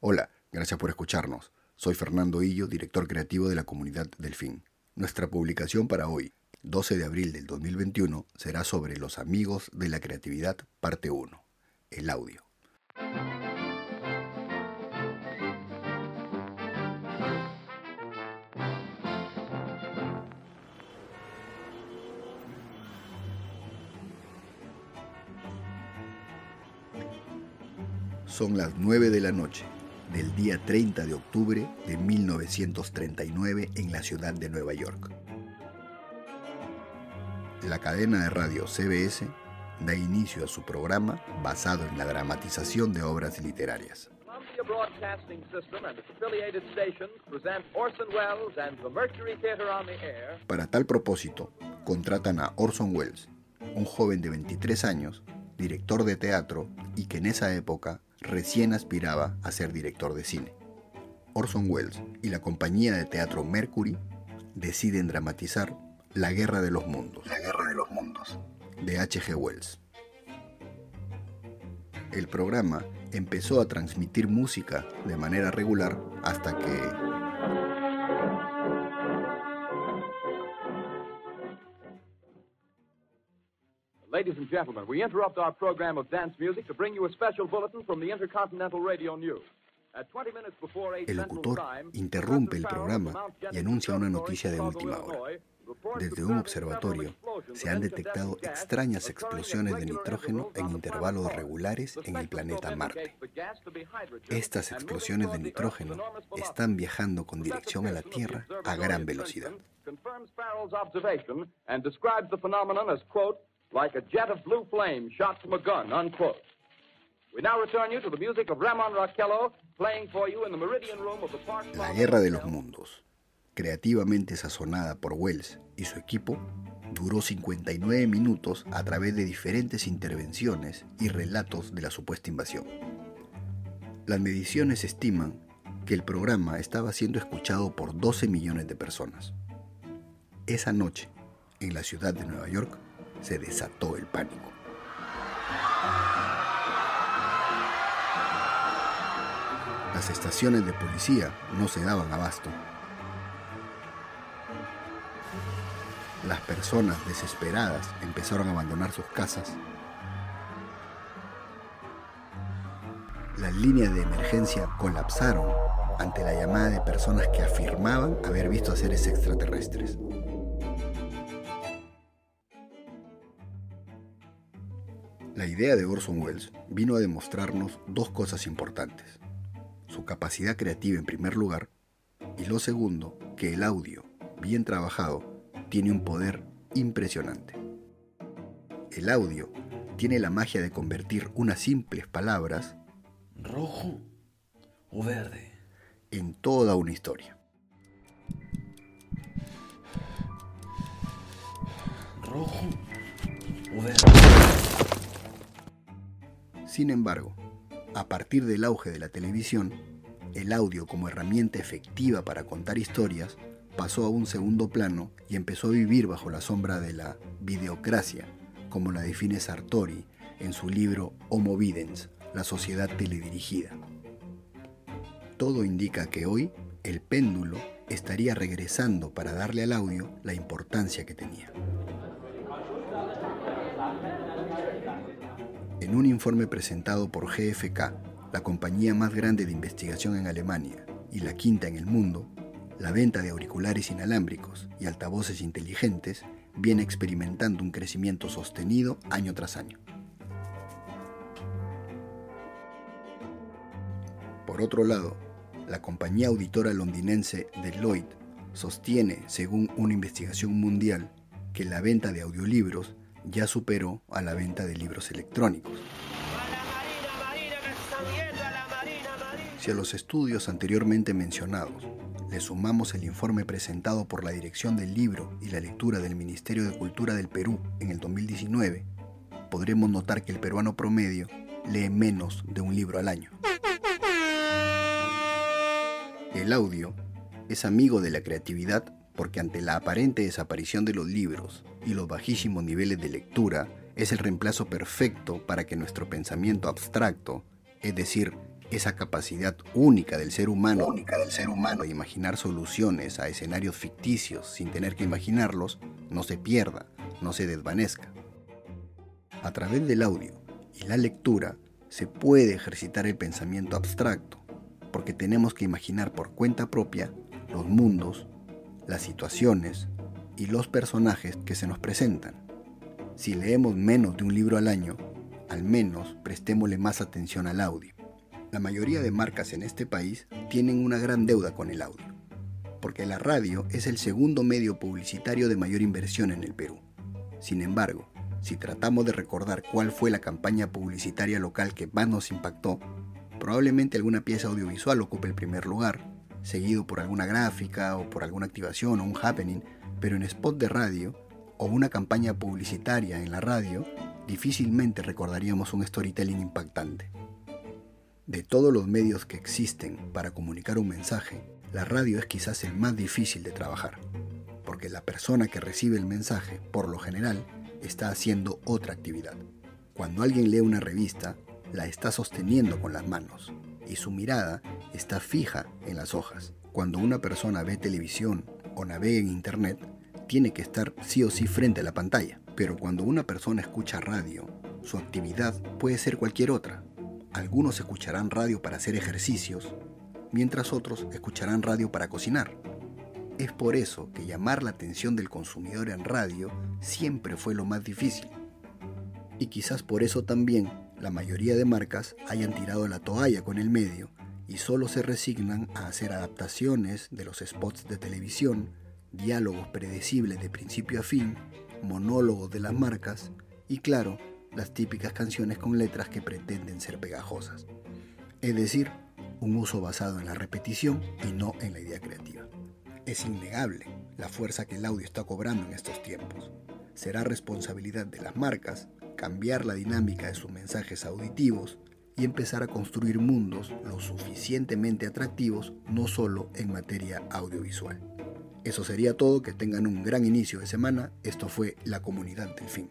Hola, gracias por escucharnos. Soy Fernando Illo, director creativo de la comunidad Delfín. Nuestra publicación para hoy, 12 de abril del 2021, será sobre los amigos de la creatividad, parte 1, el audio. Son las 9 de la noche del día 30 de octubre de 1939 en la ciudad de Nueva York. La cadena de radio CBS da inicio a su programa basado en la dramatización de obras literarias. Para tal propósito, contratan a Orson Welles, un joven de 23 años, director de teatro y que en esa época recién aspiraba a ser director de cine. Orson Welles y la compañía de teatro Mercury deciden dramatizar La Guerra de los Mundos. La Guerra de los Mundos. De H.G. Wells. El programa empezó a transmitir música de manera regular hasta que Ladies and gentlemen, we interrupt our program of dance music to bring you a special bulletin from the Intercontinental Radio News. El locutor interrumpe el programa y anuncia una noticia de última hora. Desde un observatorio se han detectado extrañas explosiones de nitrógeno en intervalos regulares en el planeta Marte. Estas explosiones de nitrógeno están viajando con dirección a la Tierra a gran velocidad like a jet of blue flame shot from a gun, unquote. We now return you to the music of Ramon Raquello, playing for you in the Meridian Room of the Park. La Guerra de los Mundos, creativamente sazonada por Wells y su equipo, duró 59 minutos a través de diferentes intervenciones y relatos de la supuesta invasión. Las mediciones estiman que el programa estaba siendo escuchado por 12 millones de personas. Esa noche, en la ciudad de Nueva York, se desató el pánico. Las estaciones de policía no se daban abasto. Las personas desesperadas empezaron a abandonar sus casas. Las líneas de emergencia colapsaron ante la llamada de personas que afirmaban haber visto a seres extraterrestres. La idea de Orson Welles vino a demostrarnos dos cosas importantes. Su capacidad creativa en primer lugar y lo segundo, que el audio, bien trabajado, tiene un poder impresionante. El audio tiene la magia de convertir unas simples palabras rojo o verde en toda una historia. Rojo o verde. Sin embargo, a partir del auge de la televisión, el audio como herramienta efectiva para contar historias pasó a un segundo plano y empezó a vivir bajo la sombra de la videocracia, como la define Sartori en su libro Homo Videns, la sociedad teledirigida. Todo indica que hoy el péndulo estaría regresando para darle al audio la importancia que tenía. En un informe presentado por GFK, la compañía más grande de investigación en Alemania y la quinta en el mundo, la venta de auriculares inalámbricos y altavoces inteligentes viene experimentando un crecimiento sostenido año tras año. Por otro lado, la compañía auditora londinense Deloitte sostiene, según una investigación mundial, que la venta de audiolibros ya superó a la venta de libros electrónicos. Si a los estudios anteriormente mencionados le sumamos el informe presentado por la Dirección del Libro y la Lectura del Ministerio de Cultura del Perú en el 2019, podremos notar que el peruano promedio lee menos de un libro al año. El audio es amigo de la creatividad porque ante la aparente desaparición de los libros y los bajísimos niveles de lectura, es el reemplazo perfecto para que nuestro pensamiento abstracto, es decir, esa capacidad única del ser humano, de imaginar soluciones a escenarios ficticios sin tener que imaginarlos, no se pierda, no se desvanezca. A través del audio y la lectura se puede ejercitar el pensamiento abstracto, porque tenemos que imaginar por cuenta propia los mundos, las situaciones y los personajes que se nos presentan. Si leemos menos de un libro al año, al menos prestémosle más atención al audio. La mayoría de marcas en este país tienen una gran deuda con el audio, porque la radio es el segundo medio publicitario de mayor inversión en el Perú. Sin embargo, si tratamos de recordar cuál fue la campaña publicitaria local que más nos impactó, probablemente alguna pieza audiovisual ocupe el primer lugar, seguido por alguna gráfica o por alguna activación o un happening, pero en spot de radio o una campaña publicitaria en la radio, difícilmente recordaríamos un storytelling impactante. De todos los medios que existen para comunicar un mensaje, la radio es quizás el más difícil de trabajar, porque la persona que recibe el mensaje, por lo general, está haciendo otra actividad. Cuando alguien lee una revista, la está sosteniendo con las manos y su mirada está fija en las hojas. Cuando una persona ve televisión o navega en Internet, tiene que estar sí o sí frente a la pantalla. Pero cuando una persona escucha radio, su actividad puede ser cualquier otra, algunos escucharán radio para hacer ejercicios, mientras otros escucharán radio para cocinar. Es por eso que llamar la atención del consumidor en radio siempre fue lo más difícil. Y quizás por eso también la mayoría de marcas hayan tirado la toalla con el medio y solo se resignan a hacer adaptaciones de los spots de televisión, diálogos predecibles de principio a fin, monólogos de las marcas y claro, las típicas canciones con letras que pretenden ser pegajosas. Es decir, un uso basado en la repetición y no en la idea creativa. Es innegable la fuerza que el audio está cobrando en estos tiempos. Será responsabilidad de las marcas cambiar la dinámica de sus mensajes auditivos y empezar a construir mundos lo suficientemente atractivos no solo en materia audiovisual. Eso sería todo, que tengan un gran inicio de semana. Esto fue La Comunidad del Fin.